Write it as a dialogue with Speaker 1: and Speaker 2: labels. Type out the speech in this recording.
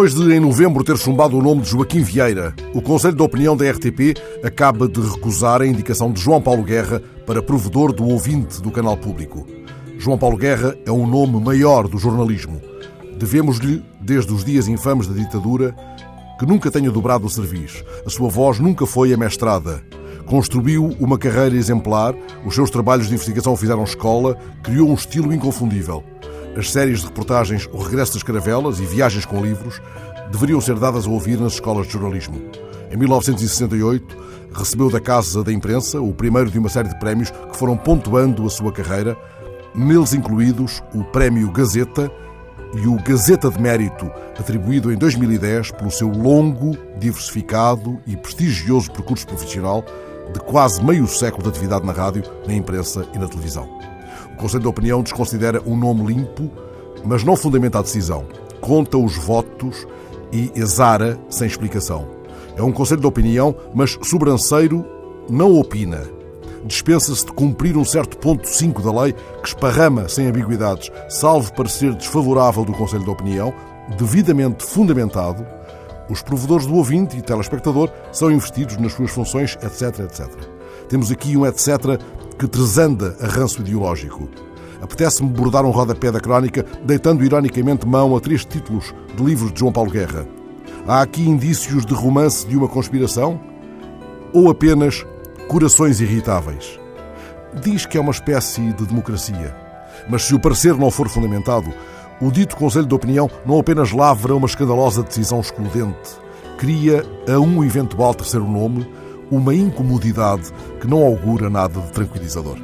Speaker 1: Depois de, em novembro, ter chumbado o nome de Joaquim Vieira, o Conselho de Opinião da RTP acaba de recusar a indicação de João Paulo Guerra para provedor do ouvinte do canal público. João Paulo Guerra é um nome maior do jornalismo. Devemos-lhe, desde os dias infames da ditadura, que nunca tenha dobrado o serviço. A sua voz nunca foi amestrada. Construiu uma carreira exemplar, os seus trabalhos de investigação fizeram escola, criou um estilo inconfundível. As séries de reportagens O Regresso das Caravelas e Viagens com Livros deveriam ser dadas a ouvir nas escolas de jornalismo. Em 1968, recebeu da Casa da Imprensa o primeiro de uma série de prémios que foram pontuando a sua carreira, neles incluídos o Prémio Gazeta e o Gazeta de Mérito, atribuído em 2010 pelo seu longo, diversificado e prestigioso percurso profissional de quase meio século de atividade na rádio, na imprensa e na televisão. Conselho de Opinião desconsidera um nome limpo, mas não fundamenta a decisão. Conta os votos e exara sem explicação. É um Conselho de Opinião, mas sobranceiro não opina. Dispensa-se de cumprir um certo ponto 5 da lei que esparrama sem ambiguidades, salvo parecer desfavorável do Conselho de Opinião, devidamente fundamentado, os provedores do ouvinte e telespectador são investidos nas suas funções, etc, etc. Temos aqui um etc que tresanda a ranço ideológico. Apetece-me bordar um rodapé da crónica, deitando ironicamente mão a três títulos de livros de João Paulo Guerra. Há aqui indícios de romance de uma conspiração? Ou apenas corações irritáveis? Diz que é uma espécie de democracia. Mas se o parecer não for fundamentado, o dito Conselho de Opinião não apenas lavra uma escandalosa decisão excludente, cria a um eventual terceiro nome uma incomodidade que não augura nada de tranquilizador.